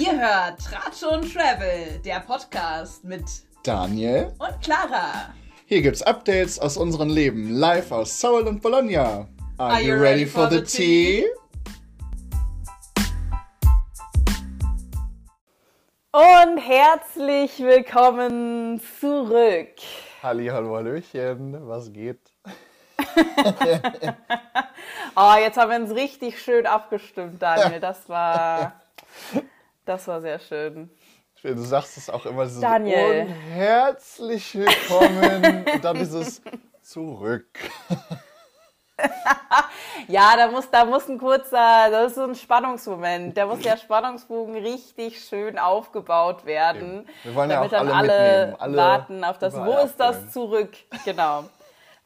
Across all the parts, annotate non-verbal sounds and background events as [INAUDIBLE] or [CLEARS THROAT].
Ihr hört Tratsch und Travel, der Podcast mit Daniel und Clara. Hier gibt's Updates aus unserem Leben, live aus Seoul und Bologna. Are, Are you you ready ready for for the the tea? Und herzlich willkommen zurück. Halli, hallo, hallöchen, was geht? Oh, [LAUGHS] jetzt haben wir uns richtig schön abgestimmt, Daniel. Das war, [LAUGHS] das war sehr schön. Du sagst es auch immer so Daniel. und herzlich willkommen und dann dieses zurück. [LAUGHS] Ja, da muss, da muss ein kurzer, das ist so ein Spannungsmoment. Da muss der Spannungsbogen richtig schön aufgebaut werden. Wir wollen ja damit auch dann alle alle, alle warten auf das, wo ist das abholen. zurück? Genau.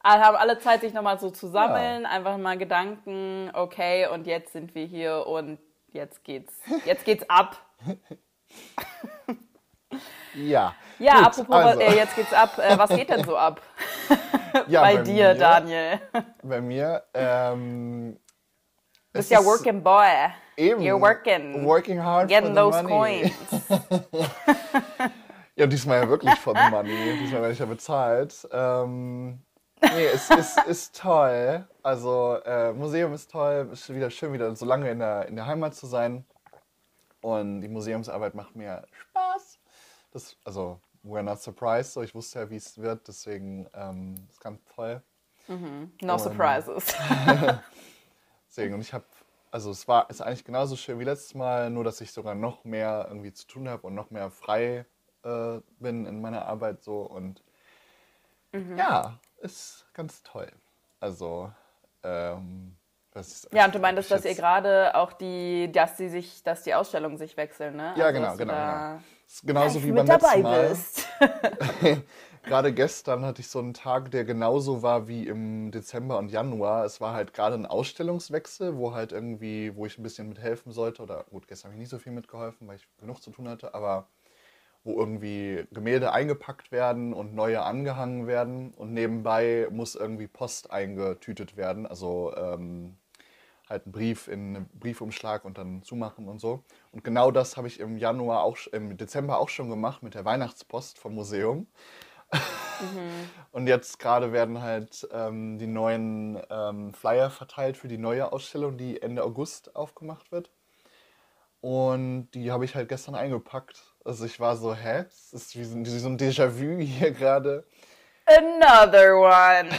Haben alle Zeit, sich nochmal so zu sammeln, einfach mal Gedanken, okay, und jetzt sind wir hier und jetzt geht's, jetzt geht's ab. [LAUGHS] Ja. Ja, Gut, apropos, also, äh, jetzt geht's ab. Äh, was geht denn so ab [LAUGHS] ja, bei, dir, mir, Daniel? Bei mir, ähm, Du bist ja working boy. eben You're working. Working hard Getting for those the money. coins. [LAUGHS] Ja, diesmal ja wirklich for the money. Diesmal werde ich ja bezahlt. Ähm, nee, es ist, ist toll. Also, äh, Museum ist toll. Ist wieder schön, wieder so lange in der, in der Heimat zu sein. Und die Museumsarbeit macht mir Spaß. Das, also, we're not surprised. So, ich wusste ja, wie es wird. Deswegen ähm, ist ganz toll. No Und- surprises. [LAUGHS] Deswegen, und ich habe, also es war, ist eigentlich genauso schön wie letztes Mal, nur dass ich sogar noch mehr irgendwie zu tun habe und noch mehr frei äh, bin in meiner Arbeit so und ja, ist ganz toll. Also, ähm, das Ja, und du meintest, dass ihr gerade auch die, dass die sich, dass die Ausstellungen sich wechseln, ne? Ja, Also, genau, genau, genau. Genauso wie beim letzten dabei Mal. bist. [LAUGHS] Gerade gestern hatte ich so einen Tag, der genauso war wie im Dezember und Januar. Es war halt gerade ein Ausstellungswechsel, wo halt irgendwie, wo ich ein bisschen mithelfen sollte. Oder gut, gestern habe ich nicht so viel mitgeholfen, weil ich genug zu tun hatte, aber wo irgendwie Gemälde eingepackt werden und neue angehangen werden. Und nebenbei muss irgendwie Post eingetütet werden. Also ähm, halt einen Brief in einen Briefumschlag und dann zumachen und so. Und genau das habe ich im Januar auch, im Dezember auch schon gemacht mit der Weihnachtspost vom Museum. [LAUGHS] Und jetzt gerade werden halt ähm, die neuen ähm, Flyer verteilt für die neue Ausstellung, die Ende August aufgemacht wird. Und die habe ich halt gestern eingepackt. Also ich war so, hä? Das ist wie so, wie so ein Déjà-vu hier gerade. Another one.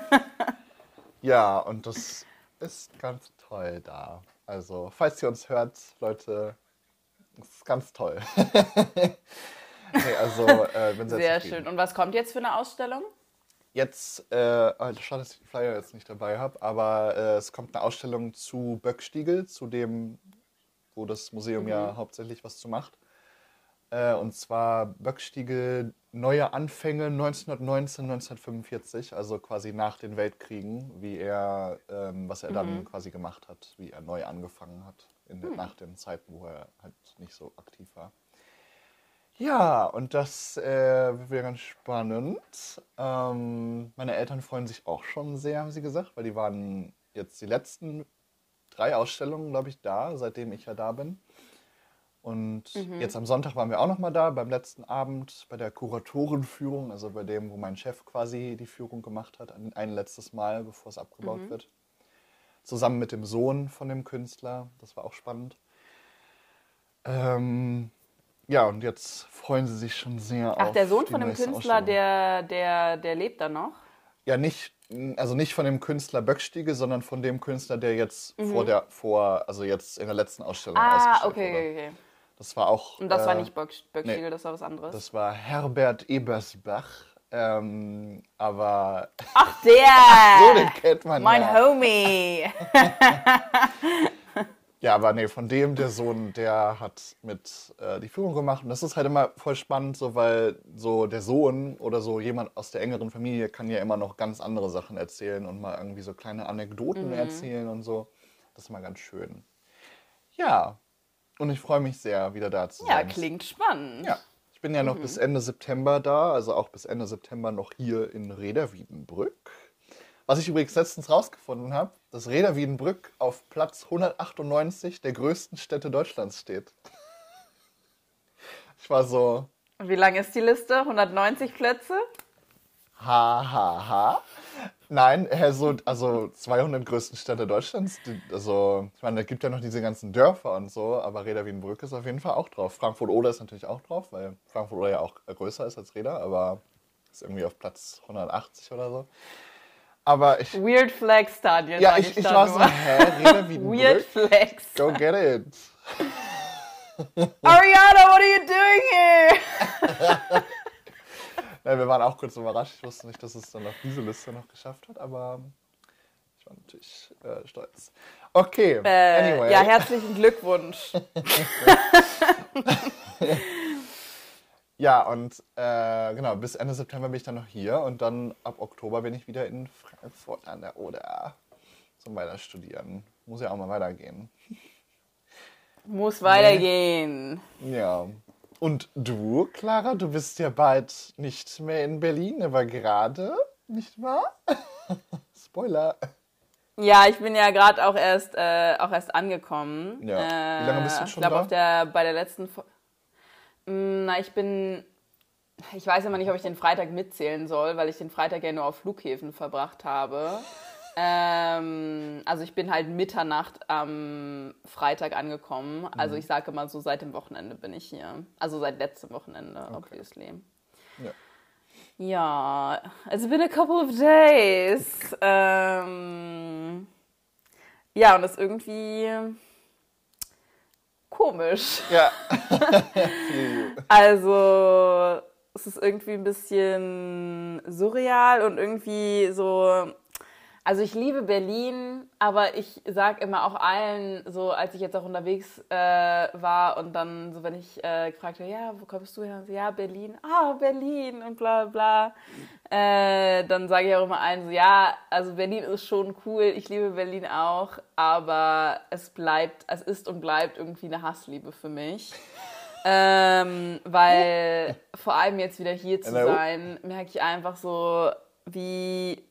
[LAUGHS] Ja, und das ist ganz toll da. Also, falls ihr uns hört, Leute, das ist ganz toll. [LAUGHS] nee, also, äh, bin sehr, Sehr zufrieden. schön. Und was kommt jetzt für eine Ausstellung? Jetzt, äh, also schade, dass ich den Flyer jetzt nicht dabei habe, aber äh, es kommt eine Ausstellung zu Böckstiegel, zu dem, wo das Museum ja hauptsächlich was zu macht. Äh, und zwar Böckstiegel Neue Anfänge 1919, 1945, also quasi nach den Weltkriegen, wie er, ähm, was er dann quasi gemacht hat, wie er neu angefangen hat, in, der- nach den Zeiten, wo er halt nicht so aktiv war. Ja, und das äh, wird ganz spannend. Ähm, meine Eltern freuen sich auch schon sehr, haben sie gesagt, weil die waren jetzt die letzten drei Ausstellungen, glaube ich, da, seitdem ich ja da bin. Und jetzt am Sonntag waren wir auch noch mal da, beim letzten Abend, bei der Kuratorenführung, also bei dem, wo mein Chef quasi die Führung gemacht hat, ein, ein letztes Mal, bevor es abgebaut wird. Zusammen mit dem Sohn von dem Künstler, das war auch spannend. Ähm, ja, und jetzt freuen sie sich schon sehr auf Ach, der Sohn von dem Künstler, der, der, der lebt da noch? Ja, nicht, also nicht von dem Künstler Böckstiege, sondern von dem Künstler, der jetzt vor der, vor, also jetzt in der letzten Ausstellung Mhm. Ah, ausgestellt okay, wurde. okay, okay. Das war auch. Und das war äh, nicht Böck- Böckstiegel, das war was anderes. Das war Herbert Ebersbach. Ähm, aber Ach, der! [LAUGHS] so, den kennt man mein ja. Homie. [LAUGHS] Ja, aber nee, von dem, der Sohn, der hat mit äh, die Führung gemacht. Und das ist halt immer voll spannend, so weil so der Sohn oder so jemand aus der engeren Familie kann ja immer noch ganz andere Sachen erzählen und mal irgendwie so kleine Anekdoten erzählen und so. Das ist mal ganz schön. Ja, und ich freue mich sehr, wieder da zu Ja, sein. klingt spannend. Ja, ich bin ja noch bis Ende September da, also auch bis Ende September noch hier in Reda-Wiedenbrück. Was ich übrigens letztens rausgefunden habe, dass Reda Wiedenbrück auf Platz 198 der größten Städte Deutschlands steht. Ich war so, Wie lang ist die Liste? 190 Plätze? ha, ha, ha. Nein, äh, so, also 200 größten Städte Deutschlands. die- Also, ich meine, da gibt ja noch diese ganzen Dörfer und so, aber Reda Wienbrück ist auf jeden Fall auch drauf. Frankfurt-Oder ist natürlich auch drauf, weil Frankfurt-Oder ja auch größer ist als Reda, aber ist irgendwie auf Platz 180 oder so. Aber ich, Weird Flag Stadion. ja, ich, ich da war so, hä, Reda [LAUGHS] Weird Wienbrück? Flags. Go get it. Ariana, what are you doing here? [LAUGHS] Ja, wir waren auch kurz überrascht. Ich wusste nicht, dass es dann auf diese Liste noch geschafft hat, aber ich war natürlich äh, stolz. Okay, Äh, anyway. Ja, herzlichen Glückwunsch. [LAUGHS] Ja, und äh, genau, bis Ende September bin ich dann noch hier und dann ab Oktober bin ich wieder in Frankfurt an der Oder zum Weiterstudieren. Muss ja auch mal weitergehen. Muss weitergehen. Ja. Und du, Clara, du bist ja bald nicht mehr in Berlin, aber gerade, nicht wahr? [LAUGHS] Spoiler. Ja, ich bin ja gerade auch erst äh, auch erst angekommen. Ja. Wie lange bist du Äh, schon Ich glaube da? auf der bei der letzten Fo- Mm, Na, ich bin ich weiß immer nicht, ob ich den Freitag mitzählen soll, weil ich den Freitag ja nur auf Flughäfen verbracht habe. Ähm, also ich bin halt Mitternacht am Freitag angekommen. Also Mhm. ich sage mal so, seit dem Wochenende bin ich hier. Also seit letztem Wochenende, obviously. Ja. Ja, it's been a couple of days. Ähm, ja, und das ist irgendwie komisch. Ja. [LAUGHS] Also, es ist irgendwie ein bisschen surreal und irgendwie so. Also ich liebe Berlin, aber ich sag immer auch allen, so als ich jetzt auch unterwegs äh, war und dann so, wenn ich äh, gefragt habe, ja, wo kommst du her? Und so, ja, Berlin. Ah, Berlin und bla bla. Äh, dann sage ich auch immer allen so, ja, also Berlin ist schon cool, ich liebe Berlin auch, aber es bleibt, es ist und bleibt irgendwie eine Hassliebe für mich. [LAUGHS] Ähm, weil [LAUGHS] vor allem jetzt wieder hier zu Hello. sein, merke ich einfach so, wie,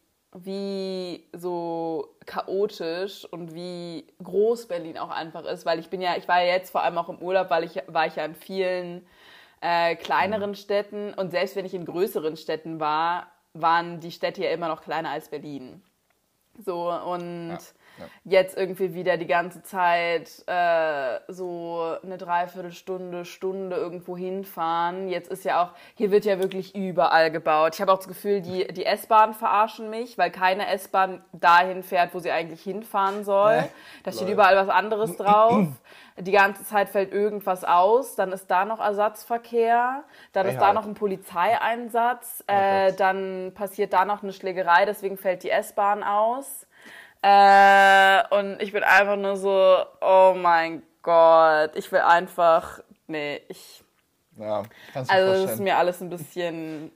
wie so chaotisch und wie groß Berlin auch einfach ist, weil ich bin ja, ich war ja jetzt vor allem auch im Urlaub, weil ich war ich ja in vielen äh, kleineren Mhm. Städten und selbst wenn ich in größeren Städten war, waren die Städte ja immer noch kleiner als Berlin. So und Ja, ja. jetzt irgendwie wieder die ganze Zeit äh, so eine Dreiviertelstunde, Stunde irgendwo hinfahren. Jetzt ist ja auch, hier wird ja wirklich überall gebaut. Ich habe auch das Gefühl, die, die S-Bahn verarschen mich, weil keine S-Bahn dahin fährt, wo sie eigentlich hinfahren soll. Da steht überall was anderes [CLEARS THROAT] drauf. Die ganze Zeit fällt irgendwas aus, dann ist da noch Ersatzverkehr, dann ist da Freiheit. noch ein Polizeieinsatz, Oh äh, dann passiert da noch eine Schlägerei, deswegen fällt die S-Bahn aus. Äh, und ich bin einfach nur so, oh mein Gott, ich will einfach, nee, ich, Ja, kannst du also das ist vorstellen. mir alles ein bisschen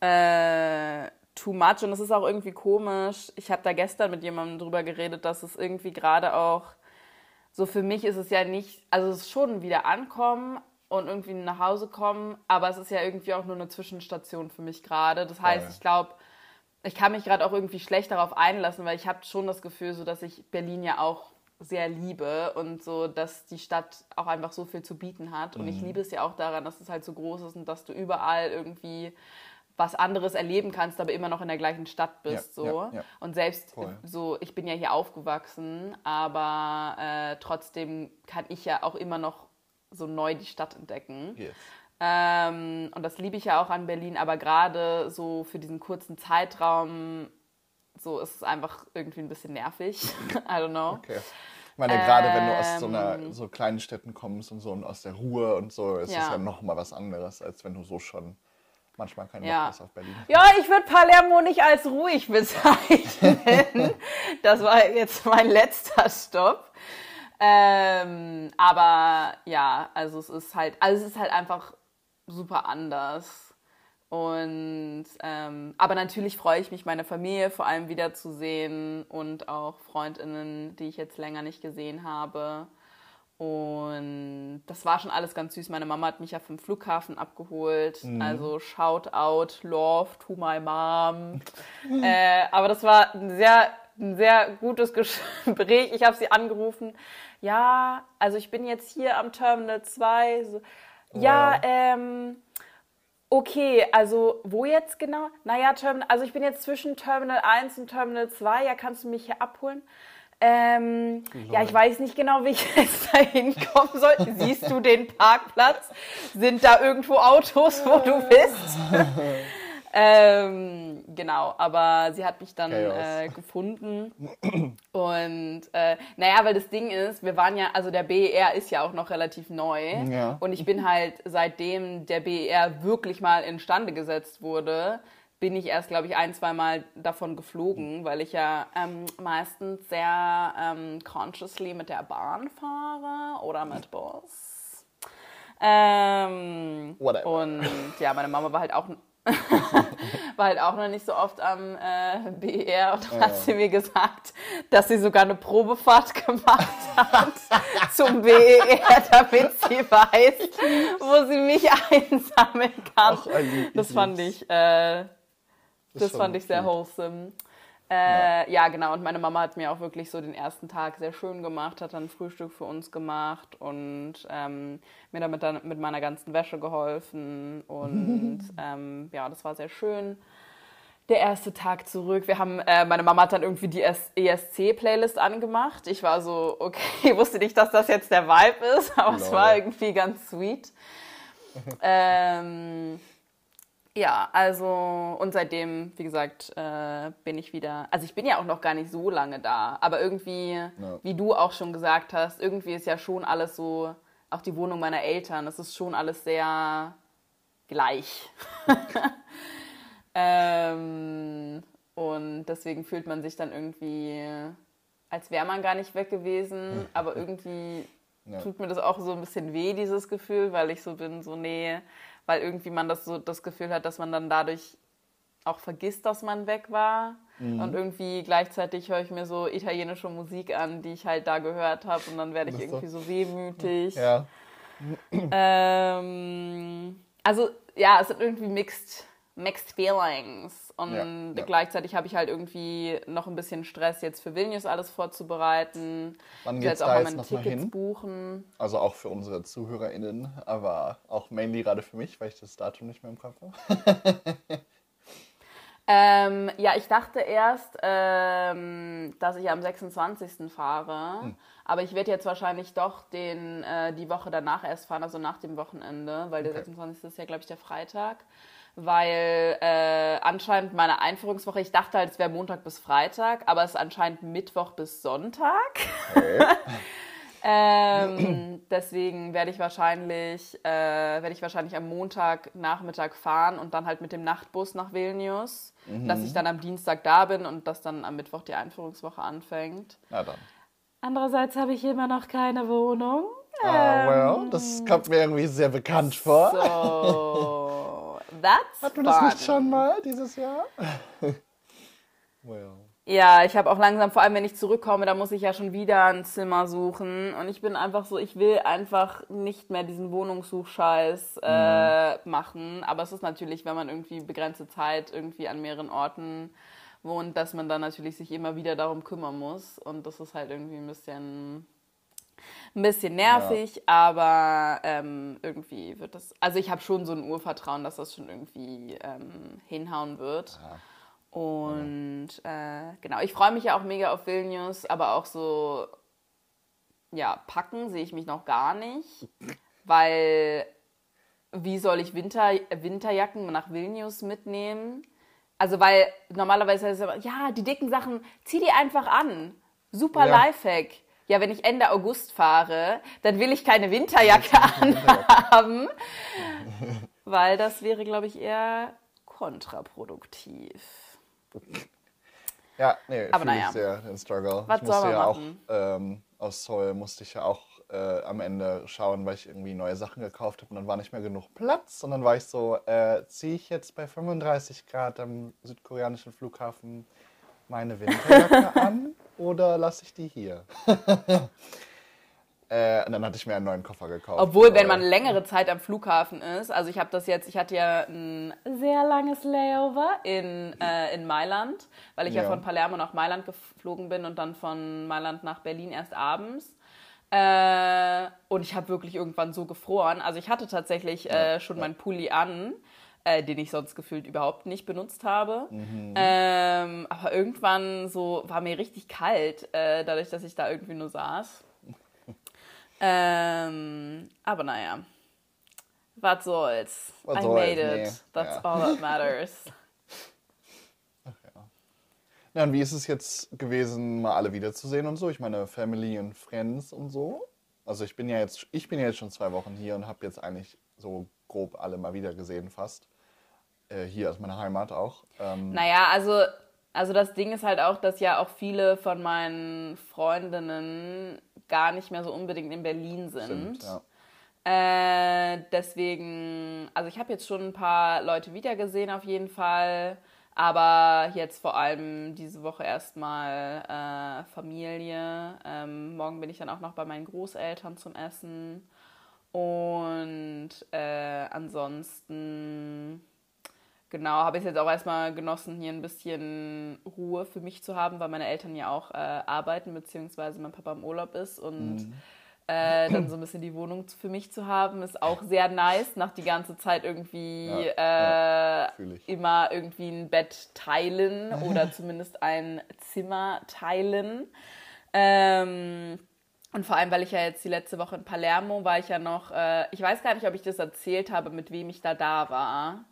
äh, too much und es ist auch irgendwie komisch. Ich habe da gestern mit jemandem drüber geredet, dass es irgendwie gerade auch so für mich ist es ja nicht, also es ist schon wieder ankommen und irgendwie nach Hause kommen, aber es ist ja irgendwie auch nur eine Zwischenstation für mich gerade. Das heißt, Voll. ich glaube, ich kann mich gerade auch irgendwie schlecht darauf einlassen, weil ich habe schon das Gefühl, so dass ich Berlin ja auch sehr liebe und so, dass die Stadt auch einfach so viel zu bieten hat. Und Mhm. ich liebe es ja auch daran, dass es halt so groß ist und dass du überall irgendwie was anderes erleben kannst, aber immer noch in der gleichen Stadt bist. Ja, so. ja, ja. Und selbst Voll. so, ich bin ja hier aufgewachsen, aber äh, trotzdem kann ich ja auch immer noch so neu die Stadt entdecken. Yes. Ähm, und das liebe ich ja auch an Berlin, aber gerade so für diesen kurzen Zeitraum, so ist es einfach irgendwie ein bisschen nervig. [LAUGHS] I don't know. Okay. Ich meine, gerade wenn du aus so, Ähm. einer, so kleinen Städten kommst und so und aus der Ruhe und so, ist es Ja. ja noch mal was anderes, als wenn du so schon manchmal keinen Bock Ja. hast auf Berlin. Ja, ich würde Palermo nicht als ruhig bezeichnen. [LAUGHS] das war jetzt mein letzter Stopp. Ähm, aber ja, also es ist halt, also es ist halt einfach super anders. Und ähm, aber natürlich freue ich mich, meine Familie vor allem wiederzusehen und auch Freundinnen, die ich jetzt länger nicht gesehen habe. Und das war schon alles ganz süß. Meine Mama hat mich ja vom Flughafen abgeholt. Also shout out, love to my mom. [LAUGHS] äh, aber das war ein sehr, ein sehr gutes Gespräch. Ich habe sie angerufen. Ja, also ich bin jetzt hier am Terminal 2. So, Ja, Wow. ähm, okay, also wo jetzt genau? Naja, Terminal, also ich bin jetzt zwischen Terminal 1 und Terminal 2. Ja, kannst du mich hier abholen? Ähm, ja, ich weiß nicht genau, wie ich [LAUGHS] jetzt da hinkommen soll. Siehst du den Parkplatz? Sind da irgendwo Autos, wo du [LAUGHS] bist? [LAUGHS] ähm, genau, aber sie hat mich dann äh, gefunden. Und äh, naja, weil das Ding ist, wir waren ja, also der BER ist ja auch noch relativ neu. Ja. Und ich bin halt, seitdem der BER wirklich mal instande gesetzt wurde, bin ich erst, glaube ich, ein, zwei Mal davon geflogen, weil ich ja ähm, meistens sehr ähm, consciously mit der Bahn fahre oder mit Bus. Ähm, Whatever. und ja, meine Mama war halt auch [LAUGHS] war halt auch noch nicht so oft am äh, BER und dann hat sie mir gesagt, dass sie sogar eine Probefahrt [LAUGHS] gemacht hat zum BER, damit sie weiß, wo sie mich [LAUGHS] einsammeln kann. Ach, das fand ich, äh, das fand ich sehr cute. wholesome. Äh, ja. genau. Und meine Mama hat mir auch wirklich so den ersten Tag sehr schön gemacht, hat dann Frühstück für uns gemacht und ähm, mir damit dann mit meiner ganzen Wäsche geholfen. Und [LAUGHS] ähm, ja, das war sehr schön. Der erste Tag zurück. Wir haben, äh, meine Mama hat dann irgendwie die ESC-Playlist angemacht. Ich war so, okay, ich [LAUGHS] wusste nicht, dass das jetzt der Vibe ist, aber es Lol. war irgendwie ganz sweet. [LAUGHS] ähm, ja, also und seitdem, wie gesagt, äh, bin ich wieder. Also ich bin ja auch noch gar nicht so lange da, aber irgendwie, wie du auch schon gesagt hast, irgendwie ist ja schon alles so, auch die Wohnung meiner Eltern, es ist schon alles sehr gleich. [LAUGHS] ähm, und deswegen fühlt man sich dann irgendwie, als wäre man gar nicht weg gewesen, [LAUGHS] aber irgendwie Ja. tut mir das auch so ein bisschen weh, dieses Gefühl, weil ich so bin, so nee, weil irgendwie man das so das Gefühl hat, dass man dann dadurch auch vergisst, dass man weg war. Mhm. Und irgendwie gleichzeitig höre ich mir so italienische Musik an, die ich halt da gehört habe und dann werde ich irgendwie so wehmütig. Ja, Ähm, also ja, es sind irgendwie mixed, mixed feelings. Und Ja, ja. gleichzeitig habe ich halt irgendwie noch ein bisschen Stress, jetzt für Vilnius alles vorzubereiten. Wann geht's jetzt auch da mal jetzt meine noch mal Tickets hin? buchen. also auch für unsere ZuhörerInnen, aber auch mainly gerade für mich, weil ich das Datum nicht mehr im Kopf habe. [LAUGHS] Ähm, ja, ich dachte erst, ähm, dass ich am 26. fahre, Hm. aber ich werde jetzt wahrscheinlich doch den, äh, die Woche danach erst fahren, also nach dem Wochenende, weil der Okay. 26. ist ja, glaube ich, der Freitag. Weil äh, anscheinend meine Einführungswoche, ich dachte halt, es wäre Montag bis Freitag, aber es ist anscheinend Mittwoch bis Sonntag. Okay. [LAUGHS] Ähm, deswegen werde ich wahrscheinlich äh, werde ich wahrscheinlich am Montagnachmittag fahren und dann halt mit dem Nachtbus nach Vilnius, dass ich dann am Dienstag da bin und dass dann am Mittwoch die Einführungswoche anfängt. Na dann. Andererseits habe ich immer noch keine Wohnung. Ah, well, das kommt mir irgendwie sehr bekannt vor. So, [LAUGHS] that's Hatten wir das nicht schon mal dieses Jahr? [LAUGHS] well. Ja, ich habe auch langsam, vor allem wenn ich zurückkomme, da muss ich ja schon wieder ein Zimmer suchen. Und ich bin einfach so, ich will einfach nicht mehr diesen Wohnungssuchscheiß äh, machen. Aber es ist natürlich, wenn man irgendwie begrenzte Zeit irgendwie an mehreren Orten wohnt, dass man dann natürlich sich immer wieder darum kümmern muss. Und das ist halt irgendwie ein bisschen, ein bisschen nervig, aber ähm, irgendwie wird das. Also ich habe schon so ein Urvertrauen, dass das schon irgendwie ähm, hinhauen wird. Und äh, genau, ich freue mich ja auch mega auf Vilnius, aber auch so, ja, packen sehe ich mich noch gar nicht, weil wie soll ich Winter, Winterjacken nach Vilnius mitnehmen? Also, weil normalerweise heißt es immer, ja, die dicken Sachen, zieh die einfach an. Super Ja. Lifehack. Ja, wenn ich Ende August fahre, dann will ich keine Winterjacke [LAUGHS] anhaben, weil das wäre, glaube ich, eher kontraproduktiv. Ja, nee, Aber naja. ich sehr den Struggle. Was ich soll musste ja auch machen? ähm, aus Seoul musste ich ja auch äh, am Ende schauen, weil ich irgendwie neue Sachen gekauft habe und dann war nicht mehr genug Platz und dann war ich so, äh, ziehe ich jetzt bei 35 Grad am südkoreanischen Flughafen meine Winterjacke [LAUGHS] an oder lasse ich die hier? [LAUGHS] äh, und dann hatte ich mir einen neuen Koffer gekauft. Obwohl, wenn man längere Zeit am Flughafen ist, also ich habe das jetzt, ich hatte ja ein sehr langes Layover in, äh, in Mailand, weil ich ja. Ja. von Palermo nach Mailand geflogen bin und dann von Mailand nach Berlin erst abends. Äh, und ich habe wirklich irgendwann so gefroren. Also ich hatte tatsächlich äh, schon meinen Pulli an, äh, den ich sonst gefühlt überhaupt nicht benutzt habe. Ähm, aber irgendwann so war mir richtig kalt, äh, dadurch, dass ich da irgendwie nur saß. [LAUGHS] ähm, aber naja, was soll's. Was I soll's, made it. nee. That's Ja. all that matters. [LAUGHS] Ja, und wie ist es jetzt gewesen, mal alle wiederzusehen und so? Ich meine, Family und Friends und so. Also ich bin ja jetzt, ich bin ja jetzt schon zwei Wochen hier und habe jetzt eigentlich so grob alle mal wieder gesehen fast. Äh, hier aus meiner Heimat auch. Ähm, Naja, also, also das Ding ist halt auch, dass ja auch viele von meinen Freundinnen gar nicht mehr so unbedingt in Berlin sind. stimmt, ja. Äh, deswegen, also ich habe jetzt schon ein paar Leute wiedergesehen auf jeden Fall, aber jetzt vor allem diese Woche erstmal äh, Familie. Ähm, morgen bin ich dann auch noch bei meinen Großeltern zum Essen. Und äh, ansonsten, genau, habe ich jetzt auch erstmal genossen, hier ein bisschen Ruhe für mich zu haben, weil meine Eltern ja auch äh, arbeiten, beziehungsweise mein Papa im Urlaub ist und äh, dann so ein bisschen die Wohnung für mich zu haben, ist auch sehr nice, nach die ganze Zeit irgendwie Ja, äh, fühl ich. immer irgendwie ein Bett teilen oder [LAUGHS] zumindest ein Zimmer teilen. Ähm, und vor allem, weil ich ja jetzt die letzte Woche in Palermo war, ich ja noch, äh, ich weiß gar nicht, ob ich das erzählt habe, mit wem ich da da war.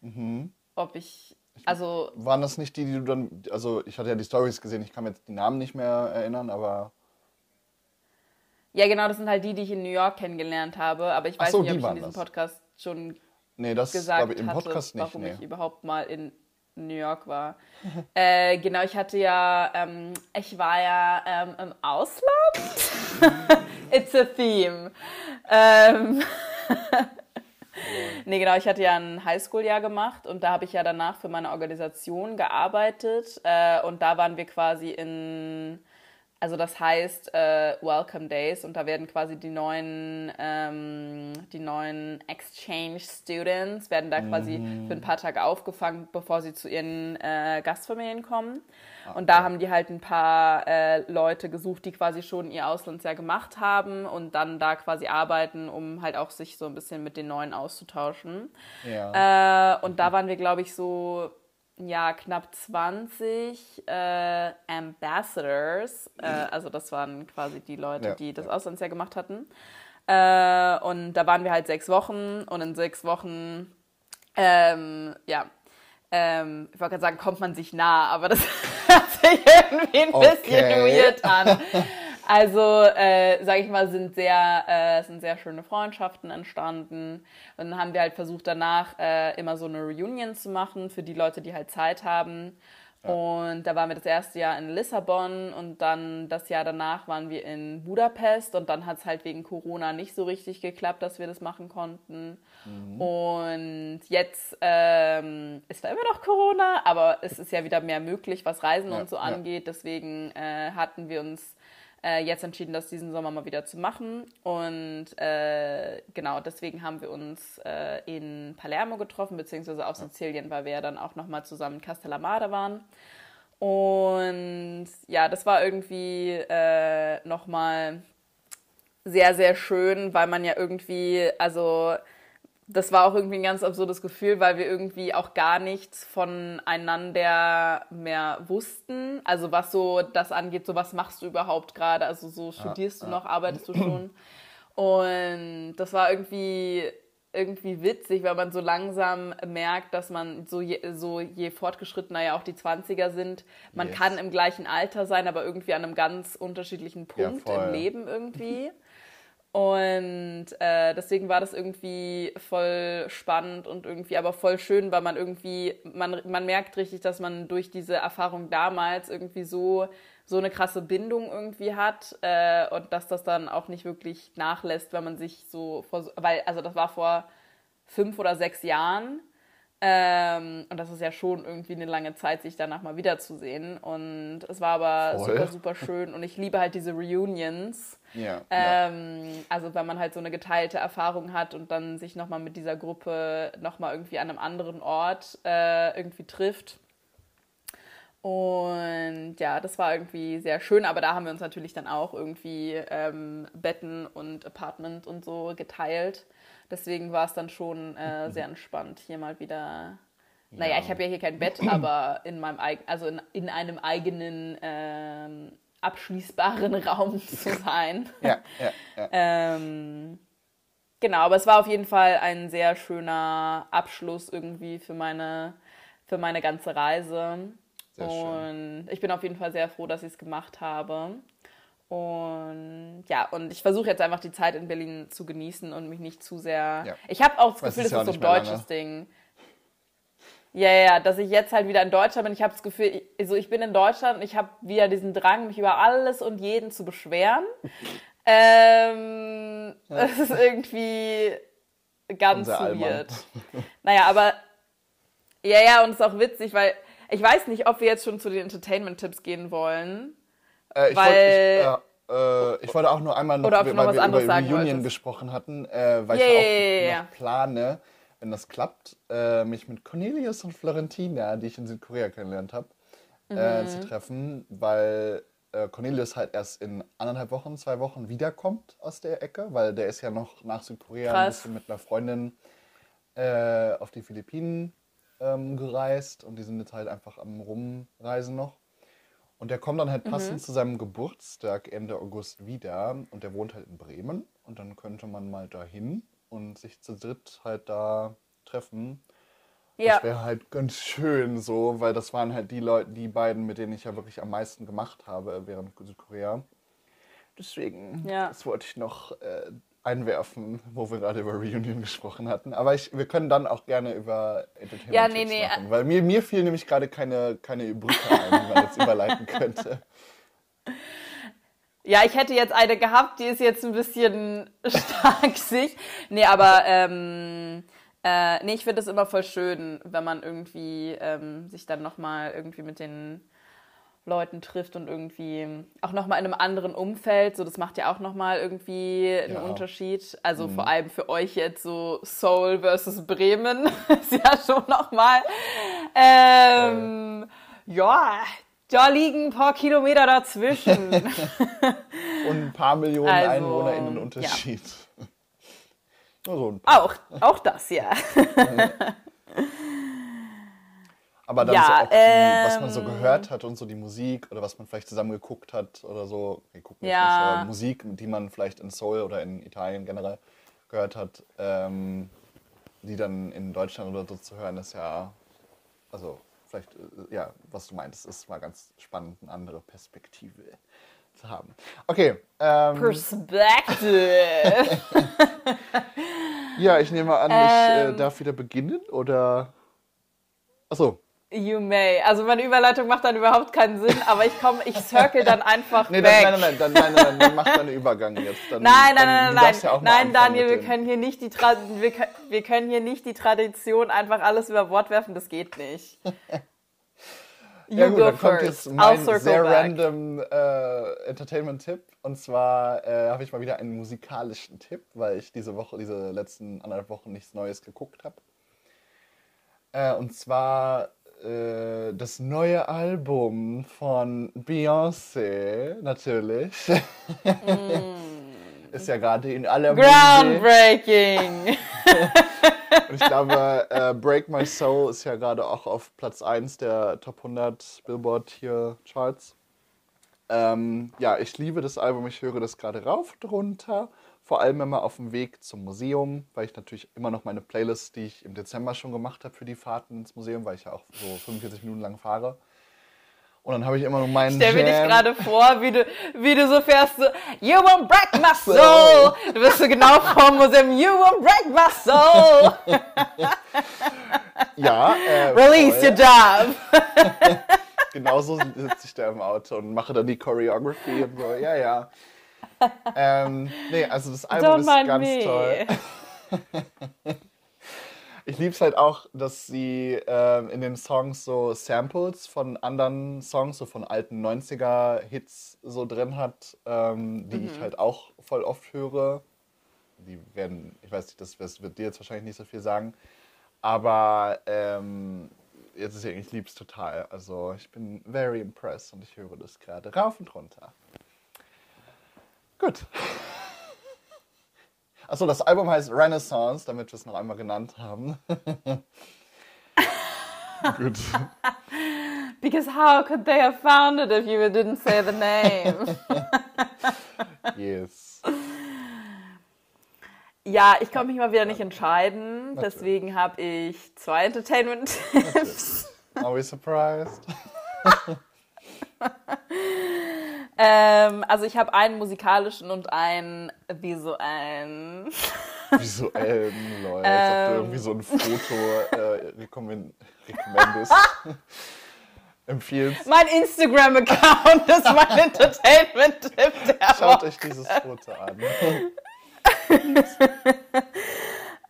Mhm. Ob ich, also Waren das nicht die, die du dann, also ich hatte ja die Stories gesehen, ich kann mir jetzt die Namen nicht mehr erinnern, aber Ja, genau, das sind halt die, die ich in New York kennengelernt habe. Aber ich weiß so, nicht, ob ich in diesem das. Podcast schon nee, das gesagt ich im hatte, Podcast nicht. warum Nee. ich überhaupt mal in New York war. [LAUGHS] äh, genau, ich hatte ja, ähm, ich war ja ähm, im Ausland. [LAUGHS] It's a theme. Ähm, [LAUGHS] nee, genau, ich hatte ja ein Highschool-Jahr gemacht und da habe ich ja danach für meine Organisation gearbeitet äh, und da waren wir quasi in also das heißt äh, Welcome Days und da werden quasi die neuen, ähm, die neuen Exchange Students werden da quasi für ein paar Tage aufgefangen, bevor sie zu ihren äh, Gastfamilien kommen. Und da haben die halt ein paar äh, Leute gesucht, die quasi schon ihr Auslandsjahr gemacht haben und dann da quasi arbeiten, um halt auch sich so ein bisschen mit den Neuen auszutauschen. Ja. Äh, und da waren wir, glaube ich, so ja, knapp 20 äh, Ambassadors. Äh, also das waren quasi die Leute, Ja, die das ja. Auslandsjahr gemacht hatten. Äh, und da waren wir halt sechs Wochen und in sechs Wochen, ähm, ja, ähm, ich wollte gerade sagen, kommt man sich nah, aber das [LAUGHS] hört sich irgendwie ein bisschen Okay. weird an. Also, äh, sage ich mal, sind sehr, äh, sind sehr schöne Freundschaften entstanden. Und dann haben wir halt versucht, danach äh, immer so eine Reunion zu machen für die Leute, die halt Zeit haben. Und da waren wir das erste Jahr in Lissabon und dann das Jahr danach waren wir in Budapest und dann hat es halt wegen Corona nicht so richtig geklappt, dass wir das machen konnten. Und jetzt ähm, ist da immer noch Corona, aber es ist ja wieder mehr möglich, was Reisen Ja, und so ja. angeht. Deswegen äh, hatten wir uns äh, jetzt entschieden, das diesen Sommer mal wieder zu machen. Und äh, genau, deswegen haben wir uns äh, in Palermo getroffen, beziehungsweise auf Sizilien, weil wir ja dann auch nochmal zusammen in Castellamare waren. Und ja, das war irgendwie äh, nochmal sehr, sehr schön, weil man ja irgendwie, also das war auch irgendwie ein ganz absurdes Gefühl, weil wir irgendwie auch gar nichts voneinander mehr wussten. Also was so das angeht, so was machst du überhaupt gerade? Also so studierst du noch, arbeitest du [CLEARS THROAT] schon? Und das war irgendwie irgendwie witzig, weil man so langsam merkt, dass man so je, so je fortgeschrittener ja auch die 20er sind, man Yes. kann im gleichen Alter sein, aber irgendwie an einem ganz unterschiedlichen Punkt voll. im Leben irgendwie. [LAUGHS] Und äh, deswegen war das irgendwie voll spannend und irgendwie aber voll schön, weil man irgendwie, man, man merkt richtig, dass man durch diese Erfahrung damals irgendwie so, so eine krasse Bindung irgendwie hat äh, und dass das dann auch nicht wirklich nachlässt, wenn man sich so, vor, weil, also das war vor fünf oder sechs Jahren ähm, und das ist ja schon irgendwie eine lange Zeit, sich danach mal wiederzusehen. Und es war aber Voll. super, super schön und ich liebe halt diese Reunions. Ja. ja. Ähm, also wenn man halt so eine geteilte Erfahrung hat und dann sich nochmal mit dieser Gruppe nochmal irgendwie an einem anderen Ort äh, irgendwie trifft. Und ja, das war irgendwie sehr schön, aber da haben wir uns natürlich dann auch irgendwie ähm, Betten und Apartment und so geteilt. Deswegen war es dann schon äh, [LAUGHS] sehr entspannt, hier mal wieder. Naja, Ja. ich habe ja hier kein Bett, aber in meinem eigen, also in, in einem eigenen ähm, abschließbaren [LAUGHS] Raum zu sein. [LAUGHS] Ja, ja, ja. Ähm, genau, aber es war auf jeden Fall ein sehr schöner Abschluss irgendwie für meine, für meine ganze Reise. Sehr schön. und ich bin auf jeden Fall sehr froh, dass ich es gemacht habe. Und ja, und ich versuche jetzt einfach die Zeit in Berlin zu genießen und mich nicht zu sehr. Ja. Ich habe auch das Gefühl, ist das ja ist so ein deutsches Ding. Ja, ja, ja, dass ich jetzt halt wieder in Deutschland bin. Ich habe das Gefühl, ich, also ich bin in Deutschland und ich habe wieder diesen Drang, mich über alles und jeden zu beschweren. [LAUGHS] ähm, Das [LAUGHS] ist irgendwie ganz weird. Naja, aber ja, ja, und es ist auch witzig, weil ich weiß nicht, ob wir jetzt schon zu den Entertainment-Tipps gehen wollen. Äh, ich, Weil- wollte, ich, äh, äh, ich wollte auch nur einmal noch, Oder ob du weil noch was wir anderes über sagen Reunion wolltest. gesprochen hatten, äh, weil Ja, ich ja, auch ja, ja, noch plane, wenn das klappt, äh, mich mit Cornelius und Florentina, die ich in Südkorea kennengelernt habe, äh, Mhm. zu treffen, weil äh, Cornelius halt erst in anderthalb Wochen, zwei Wochen wiederkommt aus der Ecke, weil der ist ja noch nach Südkorea ein Krass. bisschen mit einer Freundin äh, auf die Philippinen ähm, gereist und die sind jetzt halt einfach am Rumreisen noch. Und der kommt dann halt passend zu seinem Geburtstag Ende August wieder und der wohnt halt in Bremen und dann könnte man mal dahin und sich zu dritt halt da treffen. Ja, Das wäre halt ganz schön so, weil das waren halt die Leute, die beiden, mit denen ich ja wirklich am meisten gemacht habe während Südkorea. Deswegen, Ja. das wollte ich noch äh, einwerfen, wo wir gerade über Reunion gesprochen hatten. Aber ich, wir können dann auch gerne über Entertainment Ja, nee, nee, machen, weil mir, mir fiel nämlich gerade keine, keine Brücke ein, die man jetzt überleiten [LAUGHS] könnte. Ja, ich hätte jetzt eine gehabt, die ist jetzt ein bisschen [LAUGHS] stark sich. Nee, aber ähm, äh, nee, ich finde es immer voll schön, wenn man irgendwie ähm, sich dann nochmal irgendwie mit den Leuten trifft und irgendwie auch nochmal in einem anderen Umfeld. So, das macht ja auch nochmal irgendwie einen Ja. Unterschied. Also vor allem für euch jetzt so Seoul versus Bremen [LAUGHS] ist ja schon nochmal. Ähm, ja, da liegen ein paar Kilometer dazwischen. [LAUGHS] Und ein paar Millionen Also, EinwohnerInnen ja. [LAUGHS] Unterschied. Nur so. Auch, auch das, ja. Aber dann Ja, so auch, die, was man so ähm, gehört hat und so die Musik oder was man vielleicht zusammen geguckt hat oder so. Okay, gucken Ja. nicht, aber Musik, die man vielleicht in Seoul oder in Italien generell gehört hat, ähm, die dann in Deutschland oder so zu hören, ist ja, also vielleicht, äh, ja, was du meinst, ist mal ganz spannend, eine andere Perspektive zu haben. Okay, ähm, Perspective. [LAUGHS] ja, ich nehme an, ich Ähm. äh, darf wieder beginnen oder. Achso, You may. Also meine Überleitung macht dann überhaupt keinen Sinn, aber ich komme, ich circle dann einfach Nee, dann, weg. nein, nein, nein, dann, nein, nein, nein, dann mach deinen Übergang jetzt. Dann, Nein, nein, dann, nein, nein, ja nein, Daniel, wir können hier nicht die Tra wir, können, wir können hier nicht die Tradition einfach alles über Bord werfen, das geht nicht. [LAUGHS] You Ja gut, dann kommt first. jetzt mein sehr back. random äh, Entertainment-Tipp. Und zwar äh, habe ich mal wieder einen musikalischen Tipp, weil ich diese Woche, diese letzten anderthalb Wochen nichts Neues geguckt habe. Äh, und zwar äh, das neue Album von Beyoncé, natürlich. [LAUGHS] Ist ja gerade in aller. Groundbreaking. Und ich glaube, äh, Break My Soul ist ja gerade auch auf Platz 1 der Top 100 Billboard hier Charts. Ähm, ja, ich liebe das Album, ich höre das gerade rauf drunter. Vor allem immer auf dem Weg zum Museum, weil ich natürlich immer noch meine Playlist, die ich im Dezember schon gemacht habe für die Fahrten ins Museum, weil ich ja auch so 45 Minuten lang fahre. Und dann habe ich immer noch meinen Stell mir dich gerade vor, wie du, wie du so fährst, so, You won't break my soul. Du bist so genau vor Museum, You won't break my soul. [LAUGHS] Ja, äh, Release voll. your job. [LAUGHS] Genauso sitze ich da im Auto und mache dann die Choreography und so. Ja, ja. Ähm, nee, also das Album Don't ist ganz me. toll. Ich liebe es halt auch, dass sie ähm, in den Songs so Samples von anderen Songs, so von alten 90er-Hits so drin hat, ähm, die Mhm. ich halt auch voll oft höre. Die werden, ich weiß nicht, das, das wird dir jetzt wahrscheinlich nicht so viel sagen, aber ähm, jetzt ich liebe es total. Also ich bin very impressed und ich höre das gerade rauf und runter. Gut. Achso, das Album heißt Renaissance, damit wir es noch einmal genannt haben. [LAUGHS] Gut. Because how could they have found it if you didn't say the name? [LAUGHS] yes. Ja, ich konnte mich mal wieder nicht entscheiden. Natürlich. Deswegen habe ich zwei Entertainment-Tipps. Are we surprised? [LAUGHS] ähm, also ich habe einen musikalischen und einen visuellen. [LAUGHS] Visuellen, Leute. Ähm, als ob du irgendwie so ein Foto äh, rekommendest. [LAUGHS] Empfiehlst. Mein Instagram-Account ist mein Entertainment-Tipp Schaut euch dieses Foto an. [LAUGHS]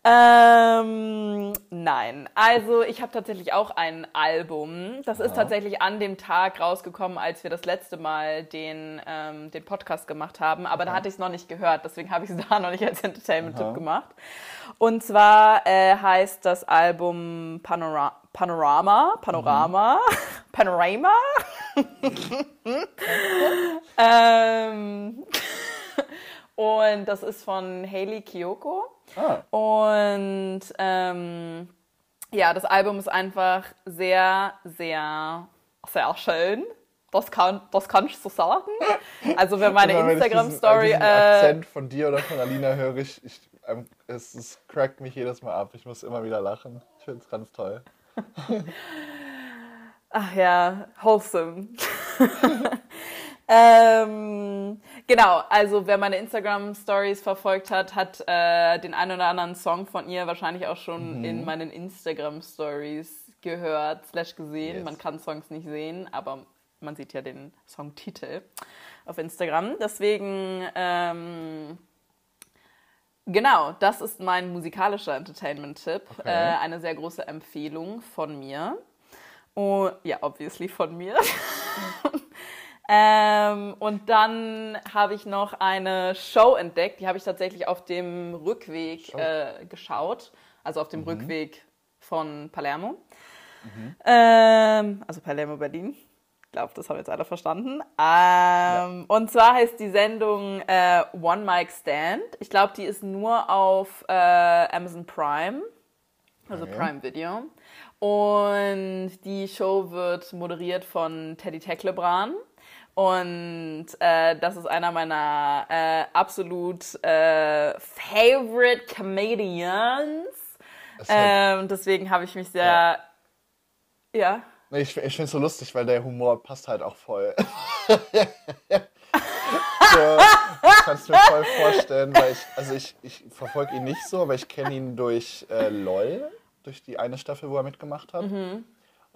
ähm, nein, also ich habe tatsächlich auch ein Album. Das ist tatsächlich an dem Tag rausgekommen, als wir das letzte Mal den, ähm, den Podcast gemacht haben. Aber Aha. da hatte ich es noch nicht gehört, deswegen habe ich es [LAUGHS] da noch nicht als Entertainment-Tipp gemacht. Und zwar äh, heißt das Album Panora Panorama, Panorama, mhm. [LAUGHS] Panorama. [LAUGHS] ähm, und das ist von Hayley Kiyoko. Ah. Und ähm, ja, das Album ist einfach sehr, sehr, sehr schön. Das kann, das kann ich so sagen. Also wenn meine Instagram-Story... Äh, Akzent von dir oder von Alina höre ich, ich ähm, es, es crackt mich jedes Mal ab. Ich muss immer wieder lachen. Ich finde es ganz toll. Ach ja, wholesome. [LAUGHS] ähm, genau, also wer meine Instagram-Stories verfolgt hat, hat äh, den einen oder anderen Song von ihr wahrscheinlich auch schon mhm. in meinen Instagram-Stories gehört, slash gesehen. Yes. Man kann Songs nicht sehen, aber man sieht ja den Songtitel auf Instagram. Deswegen, ähm, genau, das ist mein musikalischer Entertainment-Tipp. Okay. Äh, eine sehr große Empfehlung von mir. Oh, ja, obviously von mir. [LAUGHS] ähm, und dann habe ich noch eine Show entdeckt, die habe ich tatsächlich auf dem Rückweg äh, geschaut, also auf dem mhm. Rückweg von Palermo. Mhm. Ähm, also Palermo, Berlin. Ich glaube, das haben jetzt alle verstanden. Ähm, ja. Und zwar heißt die Sendung äh, One Mic Stand. Ich glaube, die ist nur auf äh, Amazon Prime, also okay. Prime Video. Und die Show wird moderiert von Teddy Teklebran. Und äh, das ist einer meiner äh, absolut äh, favorite Comedians. Ähm, deswegen habe ich mich sehr. Ja. ja. Ich, ich finde es so lustig, weil der Humor passt halt auch voll. [LAUGHS] so, kannst du mir voll vorstellen, weil ich, also ich, ich verfolge ihn nicht so, aber ich kenne ihn durch äh, LOL durch die eine Staffel, wo er mitgemacht hat. Mhm.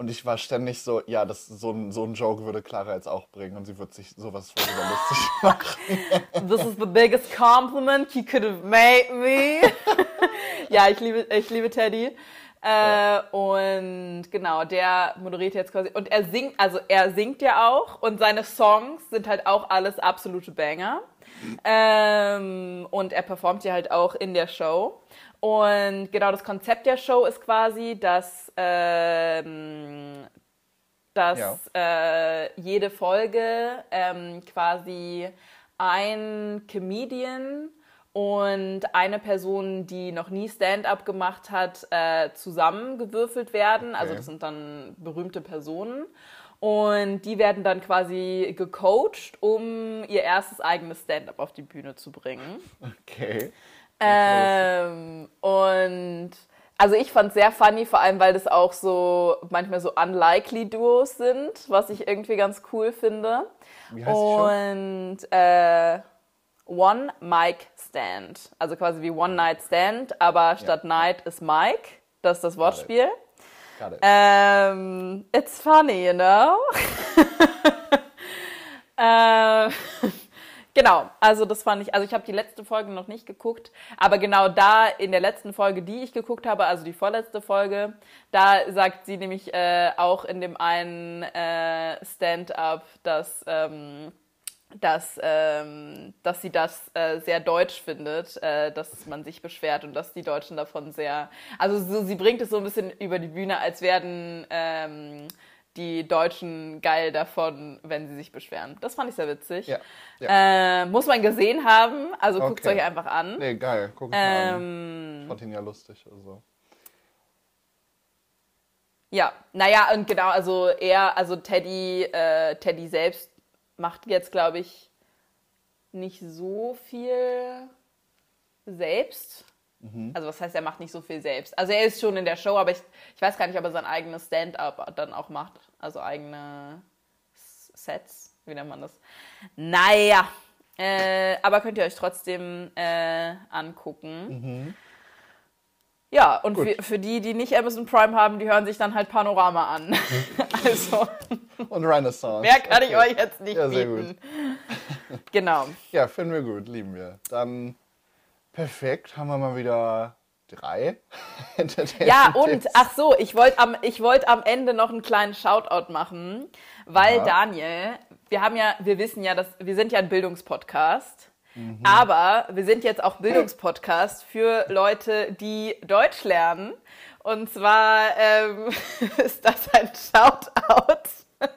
Und ich war ständig so, ja, das, so, ein, so ein Joke würde Clara jetzt auch bringen und sie wird sich sowas voll lustig [LAUGHS] machen. This is the biggest compliment you could have made me. [LAUGHS] ja, ich liebe, ich liebe Teddy. Äh, ja. Und genau, der moderiert jetzt quasi. Und er singt, also er singt ja auch und seine Songs sind halt auch alles absolute Banger. Ähm, und er performt ja halt auch in der Show. Und genau das Konzept der Show ist quasi, dass, ähm, dass ja. äh, jede Folge ähm, quasi ein Comedian und eine Person, die noch nie Stand-up gemacht hat, äh, zusammengewürfelt werden. Also okay. Also das sind dann berühmte Personen. Und die werden dann quasi gecoacht, um ihr erstes eigenes Stand-up auf die Bühne zu bringen. Okay. Ähm, und also ich fand es sehr funny, vor allem weil das auch so manchmal so unlikely Duos sind, was ich irgendwie ganz cool finde. Wie heißt und äh, One Mic Stand. Also quasi wie One Night Stand, aber statt ja. Night ist Mike. Das ist das Wortspiel. Got it. Got it. Ähm, it's funny, you know? [LAUGHS] äh, Genau, also das fand ich, also ich habe die letzte Folge noch nicht geguckt, aber genau da in der letzten Folge, die ich geguckt habe, also die vorletzte Folge, da sagt sie nämlich äh, auch in dem einen äh, Stand-up, dass ähm, dass, ähm, dass sie das äh, sehr deutsch findet, äh, dass man sich beschwert und dass die Deutschen davon sehr. Also so, sie bringt es so ein bisschen über die Bühne, als werden ähm, die Deutschen geil davon, wenn sie sich beschweren. Das fand ich sehr witzig. Ja, Äh, muss man gesehen haben, also guckt es Okay. euch einfach an. Nee, geil. Guck ich mal an. Ähm, Ich fand ihn ja lustig. Also. Ja, naja, und genau, also er, also Teddy, äh, Teddy selbst macht jetzt, glaube ich, nicht so viel selbst. Also was heißt, er macht nicht so viel selbst. Also er ist schon in der Show, aber ich, ich weiß gar nicht, ob er sein eigenes Stand-up dann auch macht. Also eigene Sets, wie nennt man das? Naja, äh, aber könnt ihr euch trotzdem äh, angucken. Ja, und Gut. für, für die, die nicht Amazon Prime haben, die hören sich dann halt Panorama an. [LAUGHS] also, Und Renaissance. mehr kann ich Okay. euch jetzt nicht Ja, sehr bieten. Genau. Ja, finden wir gut, lieben wir. Dann perfekt, haben wir mal wieder drei [LAUGHS] Ja, und, ach so, ich wollte am, ich wollt am Ende noch einen kleinen Shoutout machen, weil Aha. Daniel, wir haben ja, wir wissen ja, dass wir sind ja ein Bildungspodcast. Aber wir sind jetzt auch Bildungspodcast für Leute, die Deutsch lernen. Und zwar ähm, [LAUGHS] ist das ein Shoutout. [LAUGHS]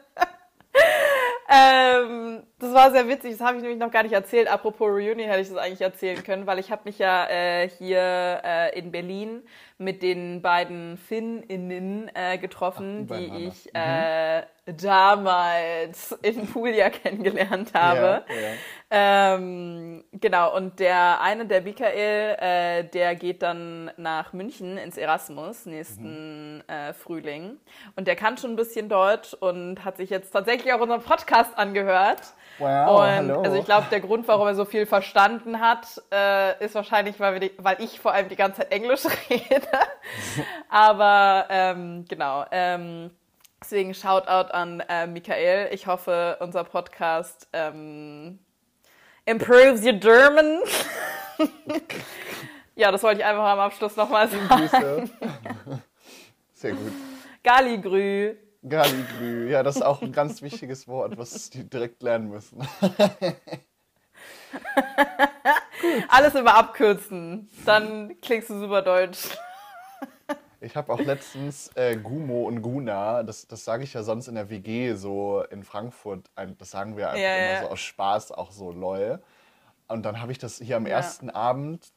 ähm, das war sehr witzig, das habe ich nämlich noch gar nicht erzählt. Apropos Reunion hätte ich das eigentlich erzählen können, weil ich habe mich ja äh, hier äh, in Berlin mit den beiden Finninnen äh, getroffen, Ach, die ich äh, damals in Puglia [LAUGHS] kennengelernt habe. Ja, ja. Ähm, genau, und der eine, der Michael, äh, der geht dann nach München ins Erasmus nächsten äh, Frühling. Und der kann schon ein bisschen Deutsch und hat sich jetzt tatsächlich auch unseren Podcast angehört. Wow, und hallo. also ich glaube, der Grund, warum er so viel verstanden hat, äh, ist wahrscheinlich, weil, die, weil ich vor allem die ganze Zeit Englisch [LAUGHS] rede. Aber ähm, genau. Ähm, deswegen Shoutout an äh, Michael. Ich hoffe, unser Podcast ähm, improves your German. [LAUGHS] ja, das wollte ich einfach am Abschluss nochmal sagen. Sehr gut. Galigrü. Galigrü, ja, das ist auch ein ganz wichtiges Wort, was die direkt lernen müssen. [LAUGHS] Alles immer abkürzen. Dann klingst du super deutsch. Ich habe auch letztens äh, Gumo und Guna, das, das sage ich ja sonst in der WG so in Frankfurt, das sagen wir einfach Ja, immer ja. so aus Spaß, auch so lol. Und dann habe ich das hier am ersten Abend,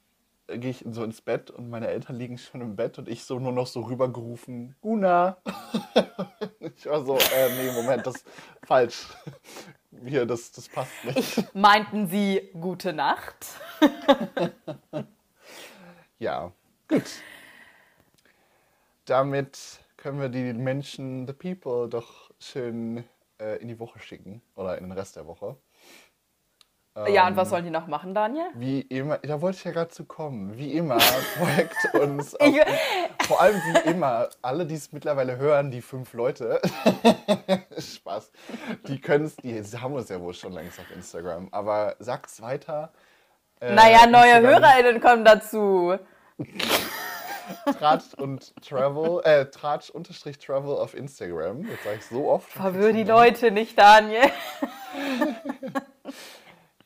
gehe ich so ins Bett und meine Eltern liegen schon im Bett und ich so nur noch so rübergerufen, Guna. [LAUGHS] ich war so, äh, nee, Moment, das ist falsch. Hier, das, das passt nicht. Meinten sie gute Nacht? [LAUGHS] Ja, gut. Damit können wir die Menschen, the people, doch schön äh, in die Woche schicken. Oder in den Rest der Woche. Ja, und Ähm, was sollen die noch machen, Daniel? Wie immer, da wollte ich ja gerade zu kommen. Wie immer [LAUGHS] folgt uns. Auf, vor allem wie immer, alle, die es mittlerweile hören, die fünf Leute. [LAUGHS] Spaß. Die können es, die haben uns ja wohl schon längst auf Instagram. Aber sagt's weiter. Äh, naja, neue Instagram- HörerInnen kommen dazu. [LAUGHS] Tratsch und Travel, äh, Tratsch unterstrich Travel auf Instagram. Jetzt sage ich so oft. Verwirr die Leute nicht, Daniel.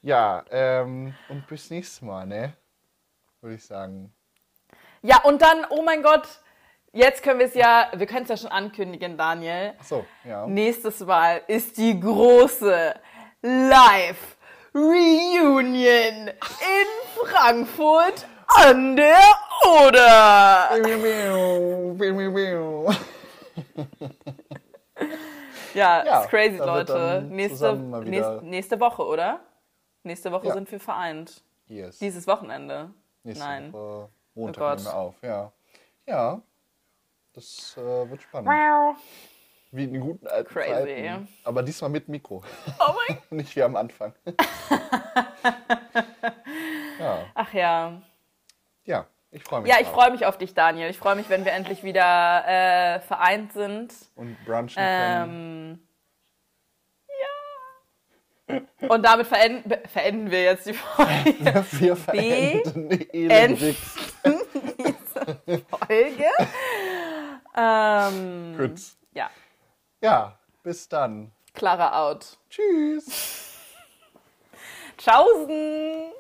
Ja, ähm, und bis nächstes Mal, ne? Würde ich sagen. Ja, und dann, oh mein Gott, jetzt können wir es ja, wir können es ja schon ankündigen, Daniel. Achso, ja. Nächstes Mal ist die große Live Reunion in Frankfurt an der Oder. Ja, Ja, ist crazy, Leute. Nächste, nächste, nächste Woche, oder? Nächste Woche Ja. sind wir vereint. Yes. Dieses Wochenende. Nächste Nein. Woche Montag Oh Gott. nehmen wir auf, ja. Ja, das äh, wird spannend. Wow. Wie in guten alten Crazy. Zeiten. Aber diesmal mit Mikro. Oh mein [LAUGHS] Nicht wie am Anfang. [LAUGHS] ja, Ach ja. ja, ich freue mich. Ja, ich freue mich auf dich, Daniel. Ich freue mich, wenn wir endlich wieder äh, vereint sind. Und brunchen können. Ähm, ja. Und damit verenden, wir jetzt die Folge. [LAUGHS] Wir verenden End- elendig. diese Folge. Ähm, Gut. ja, Ja, bis dann. Clara out. Tschüss. Tschaußen!